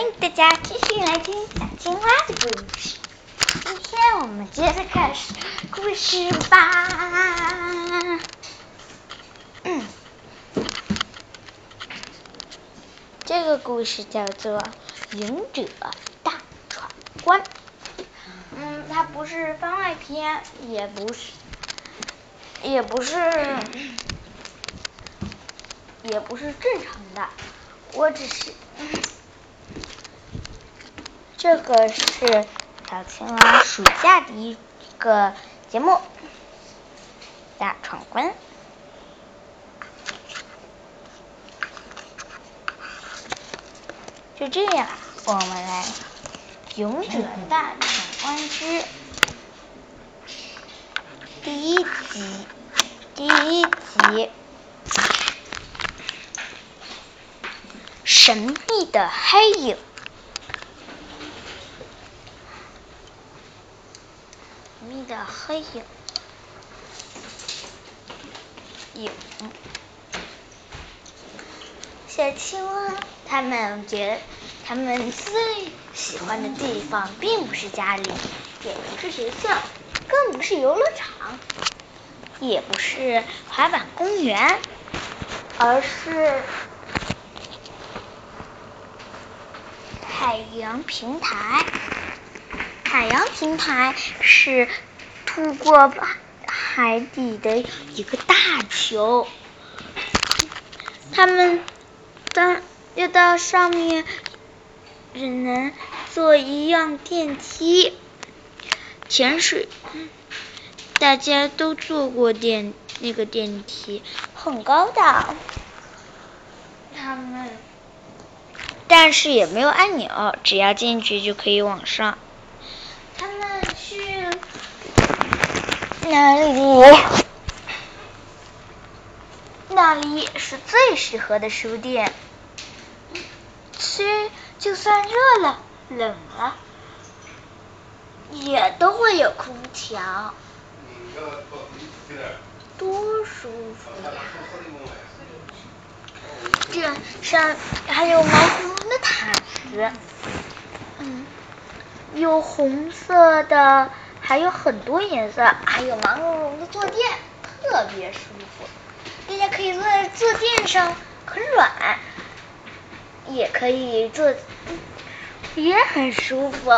欢迎大家继续来听小青蛙的故事。今天我们接着开始故事吧。嗯，这个故事叫做《勇者大闯关》。嗯，它不是番外篇，也不是，也不是，也不是正常的。我只是。这个是小青蛙暑假的一个节目，大闯关。就这样，我们来《勇者大闯关之第一集》第一集：神秘的黑影。黑影，影。小青蛙他们觉，他们最喜欢的地方并不是家里，也不是学校，更不是游乐场，也不是滑板公园，而是海洋平台。海洋平台是。渡过海底的一个大球，他们当要到上面，只能坐一样电梯。潜水，大家都坐过电那个电梯，很高的。他们，但是也没有按钮，只要进去就可以往上。他们去。那里，那里是最适合的书店。吃，就算热了、冷了，也都会有空调，多舒服呀！这上还有毛茸茸的毯子，嗯，有红色的。还有很多颜色，还有毛茸茸的坐垫，特别舒服。大家可以坐在坐垫上，很软，也可以坐，也很舒服。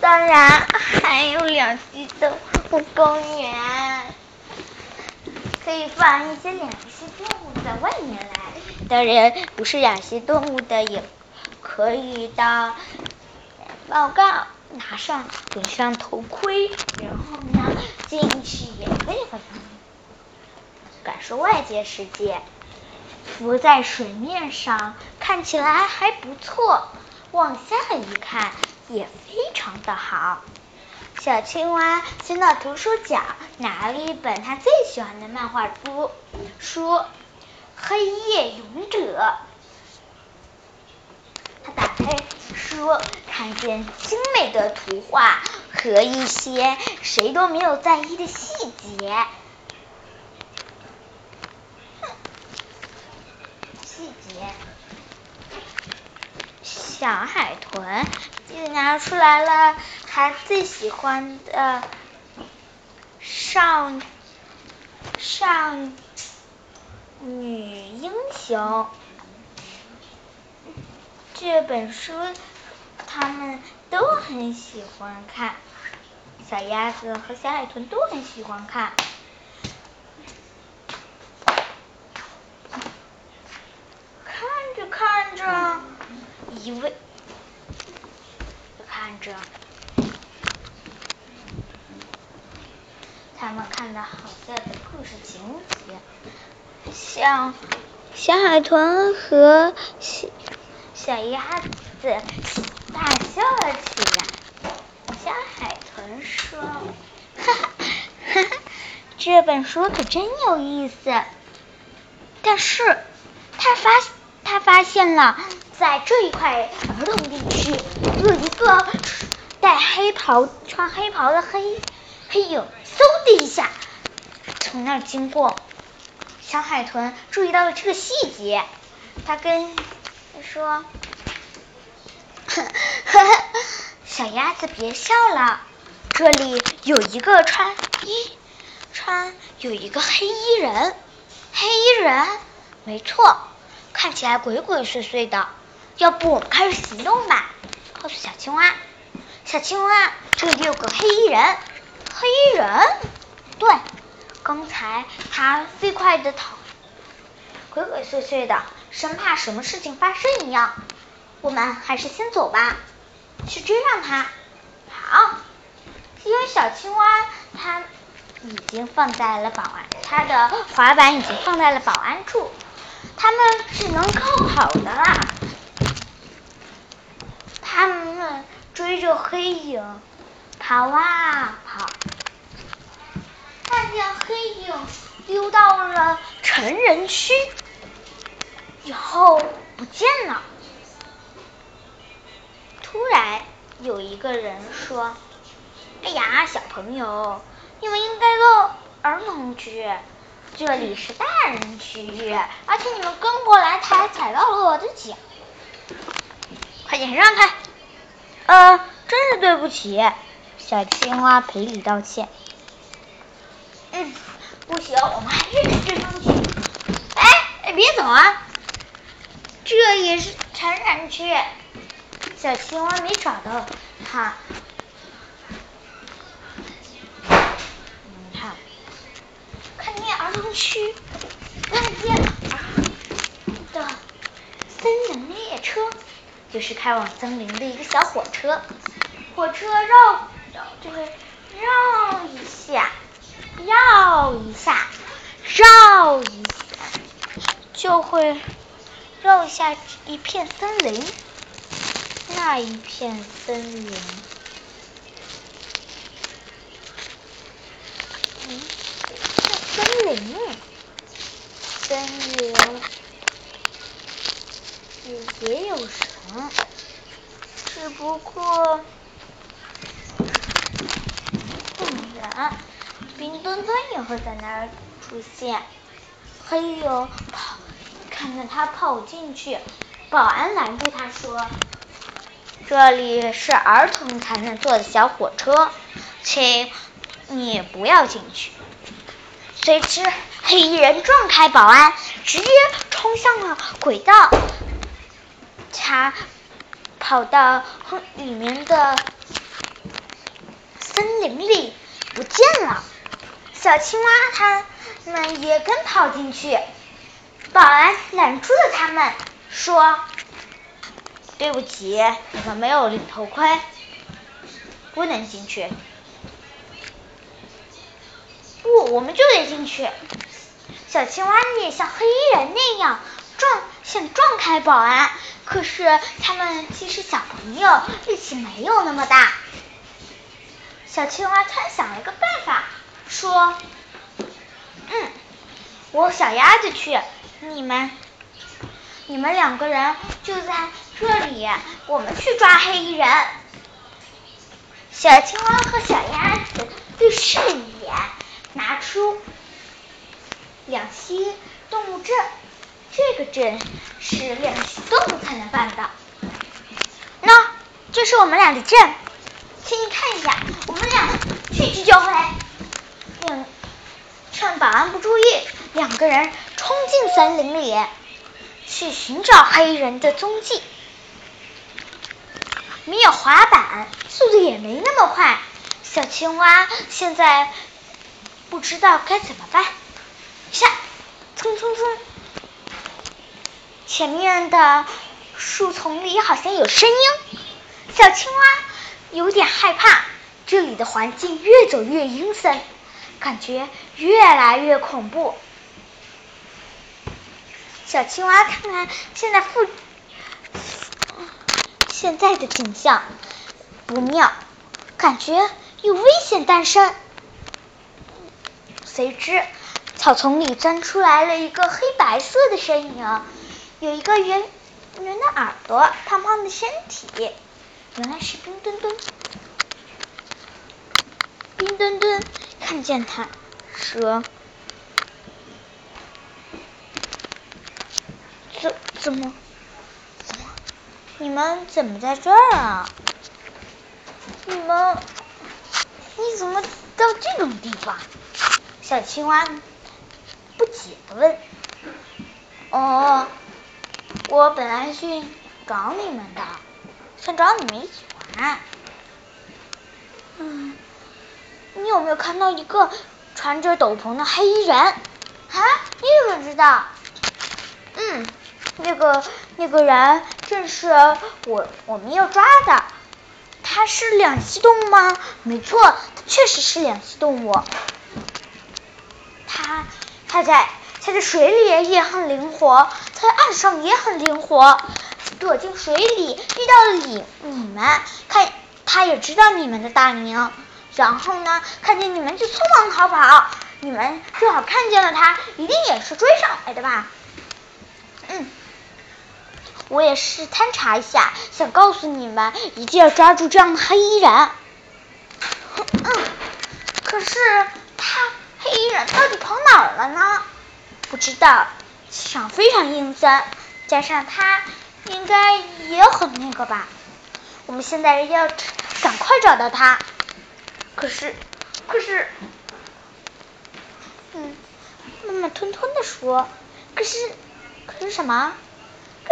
当然还有两栖动物公园，可以放一些两栖动物在外面来。当然不是两栖动物的也。可以的，报告，拿上顶上头盔，然后呢进去也可以感受外界世界。浮在水面上看起来还不错，往下一看也非常的好。小青蛙先到图书角拿了一本他最喜欢的漫画书，书《黑夜勇者》。他打开书，看见精美的图画和一些谁都没有在意的细节。细节，小海豚又拿出来了他最喜欢的少少女英雄。这本书他们都很喜欢看，小鸭子和小海豚都很喜欢看。看着看着，一位看着，他们看到好笑的故事情节，像小海豚和小。小鸭子大笑了起来。小海豚说：“哈哈，哈哈，这本书可真有意思。”但是，他发他发现了，在这一块儿童地区，有一个戴黑袍、穿黑袍的黑黑影，嗖的一下从那儿经过。小海豚注意到了这个细节，他跟他说：“呵呵，小鸭子别笑了，这里有一个穿衣穿有一个黑衣人，黑衣人，没错，看起来鬼鬼祟祟的。要不我们开始行动吧？”告诉小青蛙，小青蛙，这里有个黑衣人，黑衣人，对。刚才他飞快的逃，鬼鬼祟祟的，生怕什么事情发生一样。我们还是先走吧，去追上他。好，因为小青蛙它已经放在了保安，它的滑板已经放在了保安处，他们只能靠跑的啦。他们追着黑影跑啊跑。看见黑影溜到了成人区，以后不见了。突然有一个人说：“哎呀，小朋友，你们应该到儿童区，这里是大人区域，而且你们跟过来，他还踩到了我的脚，快点让开！”呃，真是对不起，小青蛙赔礼道歉。嗯，不行，我们还是追上去。哎，别走啊！这也是成人区。小青蛙没找到它。看，看见儿童区，看见的森林列车，就是开往森林的一个小火车。火车绕绕这个绕一下。绕一下，绕一下，就会绕下一片森林。那一片森林，嗯，森林，森林也也有神，只不过不然。冰墩墩也会在那儿出现，还有，看见他跑进去，保安拦住他说：“这里是儿童才能坐的小火车，请你不要进去。”随之，黑衣人撞开保安，直接冲向了轨道，他跑到里面的森林里不见了。小青蛙他们也跟跑进去，保安拦住了他们，说：“对不起，你们没有领头盔，不能进去。”不，我们就得进去。小青蛙也像黑衣人那样撞，想撞开保安，可是他们其实小朋友，力气没有那么大。小青蛙突然想了个办法。说，嗯，我小鸭子去，你们，你们两个人就在这里，我们去抓黑衣人。小青蛙和小鸭子对视一眼，拿出两栖动物证，这个证是两栖动物才能办的。那，这是我们俩的证，请你看一下，我们俩去去就回。趁保安不注意，两个人冲进森林里，去寻找黑人的踪迹。没有滑板，速度也没那么快。小青蛙现在不知道该怎么办。下，冲冲冲，前面的树丛里好像有声音。小青蛙有点害怕，这里的环境越走越阴森。感觉越来越恐怖。小青蛙看看现在附现在的景象不妙，感觉有危险诞生。随之，草丛里钻出来了一个黑白色的身影，有一个圆圆的耳朵，胖胖的身体，原来是冰墩墩。冰墩墩。看见他，说：“怎么？怎么？你们怎么在这儿啊？你们，你怎么到这种地方？小青蛙不解的问。哦，我本来去找你们的，想找你们一起玩。嗯，你有没有看到一个穿着斗篷的黑衣人？啊，你怎么知道？嗯，那个那个人正是我我们要抓的。他是两栖动物吗？没错，他确实是两栖动物。他他在他在水里也很灵活，他在岸上也很灵活。躲进水里遇到了你你们，看他也知道你们的大名，然后呢，看见你们就匆忙逃跑。你们正好看见了他，一定也是追上来的吧？我也是探查一下，想告诉你们，一定要抓住这样的黑衣人。可是他黑衣人到底跑哪儿了呢？不知道，气场非常阴森，加上他应该也很那个吧。我们现在要赶快找到他。可是，可是，嗯，慢慢吞吞的说，可是。可是什么？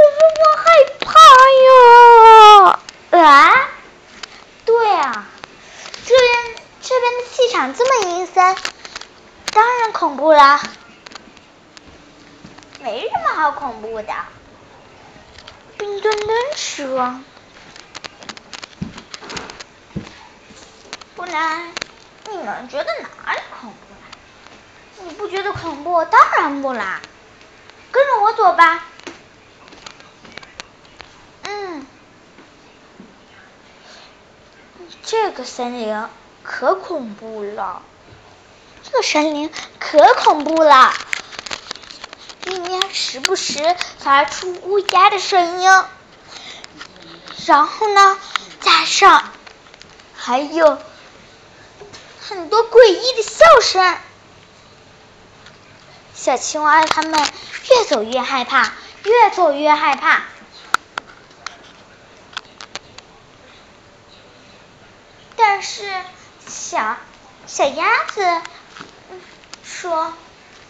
可是我害怕呀！啊？对啊，这边这边的气场这么阴森，当然恐怖啦。没什么好恐怖的，冰墩墩说。不然你们觉得哪里恐怖了？你不觉得恐怖？当然不啦。跟着我走吧。嗯，这个森林可恐怖了，这个森林可恐怖了，里面时不时发出乌鸦的声音，然后呢，加上还有很多诡异的笑声。小青蛙他们越走越害怕，越走越害怕。但是小小鸭子说：“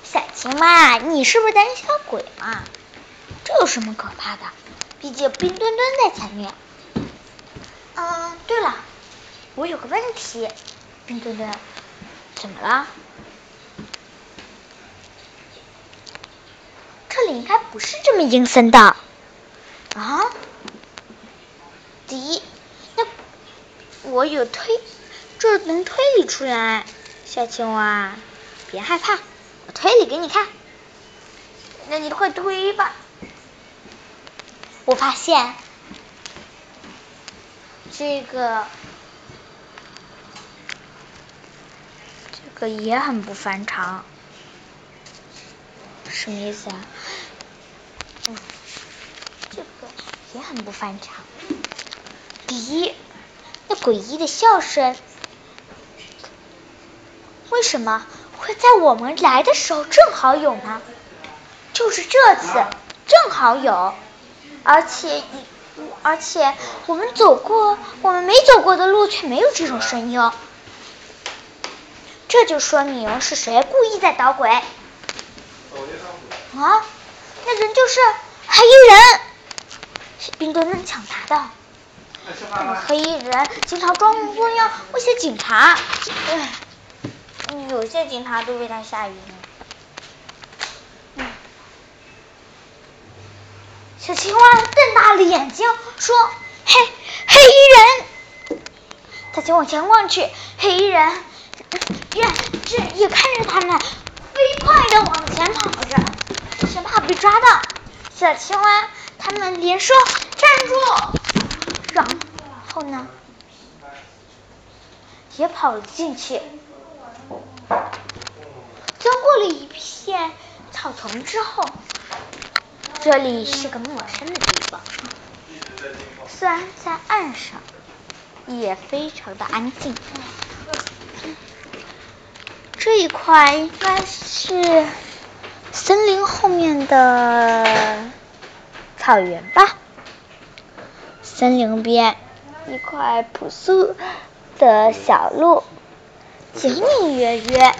小青蛙，你是不是胆小鬼嘛？这有什么可怕的？毕竟冰墩墩在前面。”嗯，对了，我有个问题，冰墩墩，怎么了？这里应该不是这么阴森的啊！第一，我有推，这能推理出来。小青蛙，别害怕，我推理给你看。那你快推吧。我发现这个这个也很不反常。什么意思啊？嗯，这个也很不反常。第一，诡异的笑声，为什么会在我们来的时候正好有呢？就是这次正好有，而且而且我们走过我们没走过的路却没有这种声音，这就说明是谁故意在捣鬼。啊，那人就是黑衣人，冰墩墩抢答的。那个黑衣人经常装模作样威胁警察，唉，有些警察都被他吓晕了。小青蛙瞪大了眼睛说：“黑黑衣人！”大家往前望去，黑衣人也这也看着他们，飞快的往前跑着。生怕被抓到，小青蛙他们连说站住，后呢，也跑了进去。钻过了一片草丛之后，这里是个陌生的地方，虽然在岸上，也非常的安静。这一块应该是。森林后面的草原吧。森林边，一块朴素的小路，隐隐约约，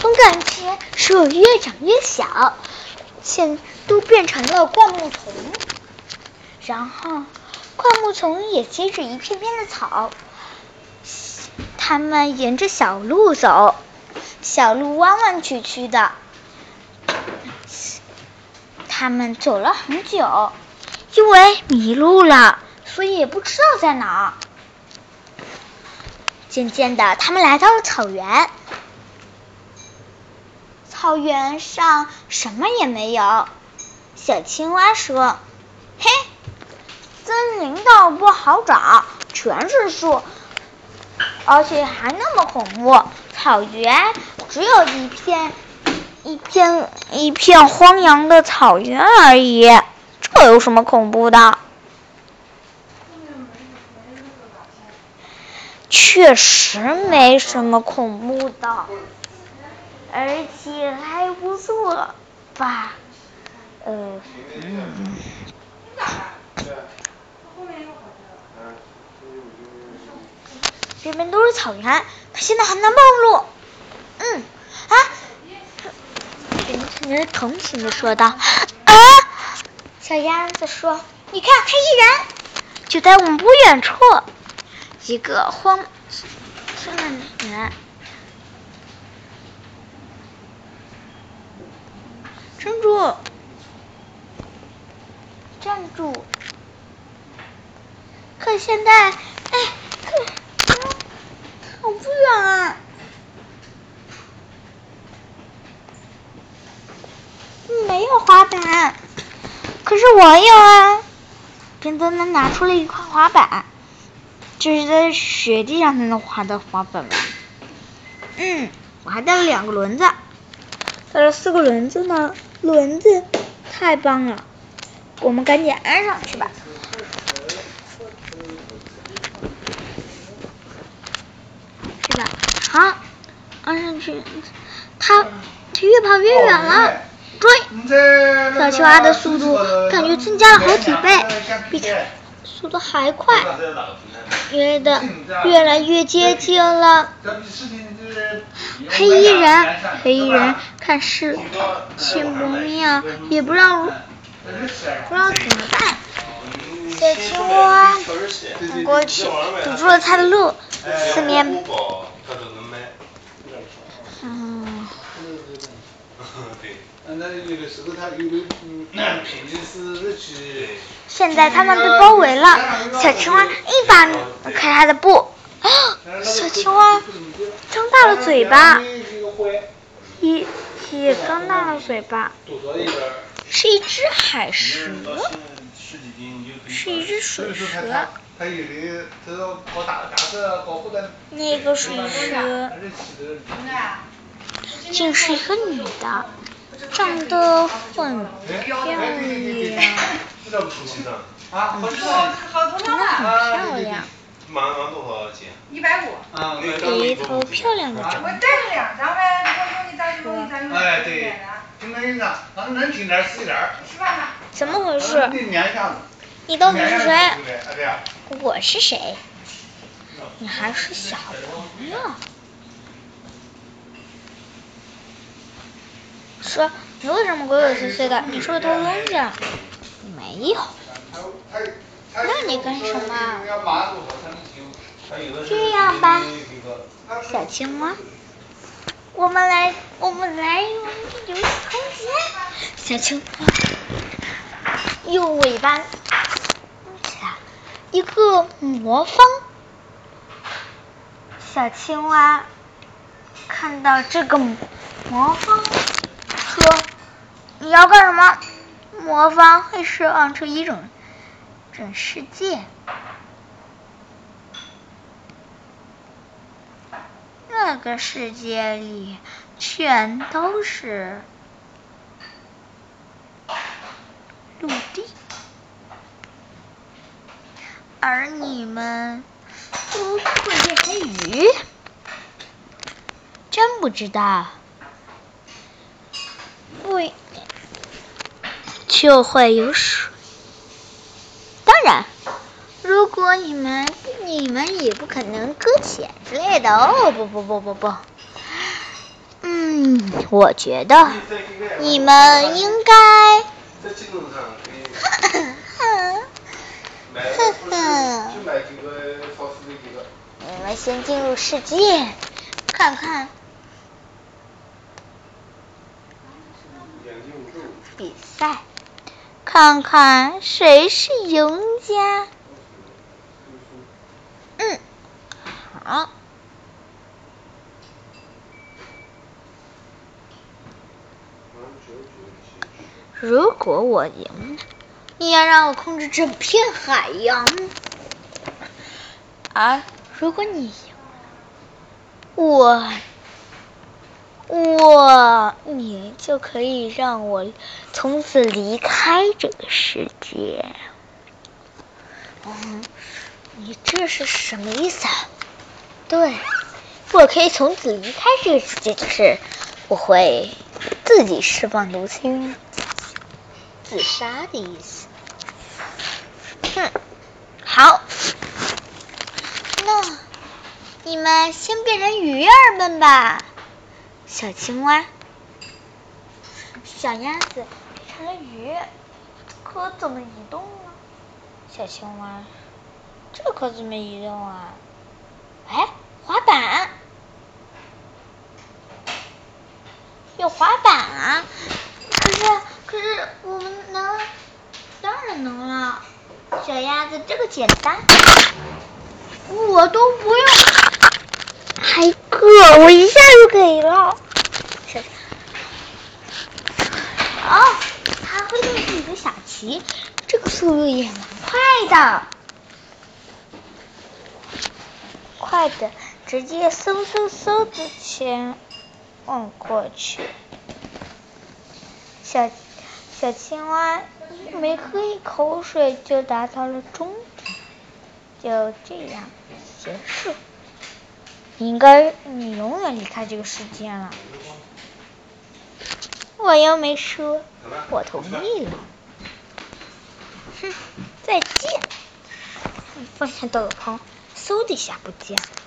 总感觉树越长越小，现都变成了灌木丛。然后，灌木丛也接着一片片的草。他们沿着小路走，小路弯弯曲曲的。他们走了很久，因为迷路了，所以也不知道在哪儿。渐渐的，他们来到了草原。草原上什么也没有。小青蛙说：“嘿，森林倒不好找，全是树。”而且还那么恐怖，草原只有一片一片一片荒凉的草原而已，这有什么恐怖的？确实没什么恐怖的，而且还不错吧？呃，嗯。这边都是草原，他现在还能暴露。嗯，啊，人人同情的说道。啊，小鸭子说：“你看，黑衣人就在我们不远处。”一个慌张的女人，站住！站住！可现在，哎，可。好不远啊！没有滑板，可是我有啊！边墩墩拿出了一块滑板，这是在雪地上才能滑的滑板吧？嗯，我还带了两个轮子，带了四个轮子呢。轮子太棒了，我们赶紧安上去吧。是吧好，安上去，它它越跑越远了，追！小青蛙的速度感觉增加了好几倍，比它速度还快，越的越来越接近了。黑衣人，黑衣人看事情不妙，也不知道不知道怎么办。小青蛙赶过去，堵住了他的路，四面。嗯。现在他们被包围了，小青蛙一把拉开他的布，小青蛙张大了嘴巴，也也张大了嘴巴，是一只海蛇，是一只水蛇。那个水蛇，竟是一个女的，长得很漂亮，长得很漂亮。一百五。一头漂亮的长。我带了两张呗，你到时候你再用，哎对，听那意思，反正能听点是一点。吃饭吧。怎么回事？你到底是谁？我是谁？你还是小朋友。说，你为什么鬼鬼祟祟的？你是不是偷东西了？没有。那你干什么？这样吧，小青蛙，我们来，我们来用游戏空间。小青蛙用尾巴。一个魔方，小青蛙看到这个魔方，：“你要干什么？”魔方会释放出一种整世界，那个世界里全都是陆地。而你们都会变成鱼？真不知道。会就会有水，当然，如果你们你们也不可能搁浅之类的哦，不不不不不。嗯，我觉得你们应该。哼哼。你们先进入世界，看看比赛，看看谁是赢家。嗯，好。如果我赢，你要让我控制整片海洋；而如果你赢，我我你就可以让我从此离开这个世界。嗯，你这是什么意思啊？对，我可以从此离开这个世界，就是我会自己释放毒气。自杀的意思。哼，好，那你们先变成鱼儿们吧。小青蛙、小鸭子变成了鱼，可怎么移动呢？小青蛙，这可怎么移动啊？哎，滑板，有滑板啊！可是，可是我们能，当然能了。小鸭子，这个简单，我都不用，还一个，我一下就给了。哦，它会动自己的小旗，这个速度也蛮快的，快的，直接嗖嗖嗖的前往过去。小小青蛙没喝一口水就达到了终点，就这样结束。应该你永远离开这个世界了。我又没说，我同意了。哼，再见。放下斗篷，嗖的一下不见了。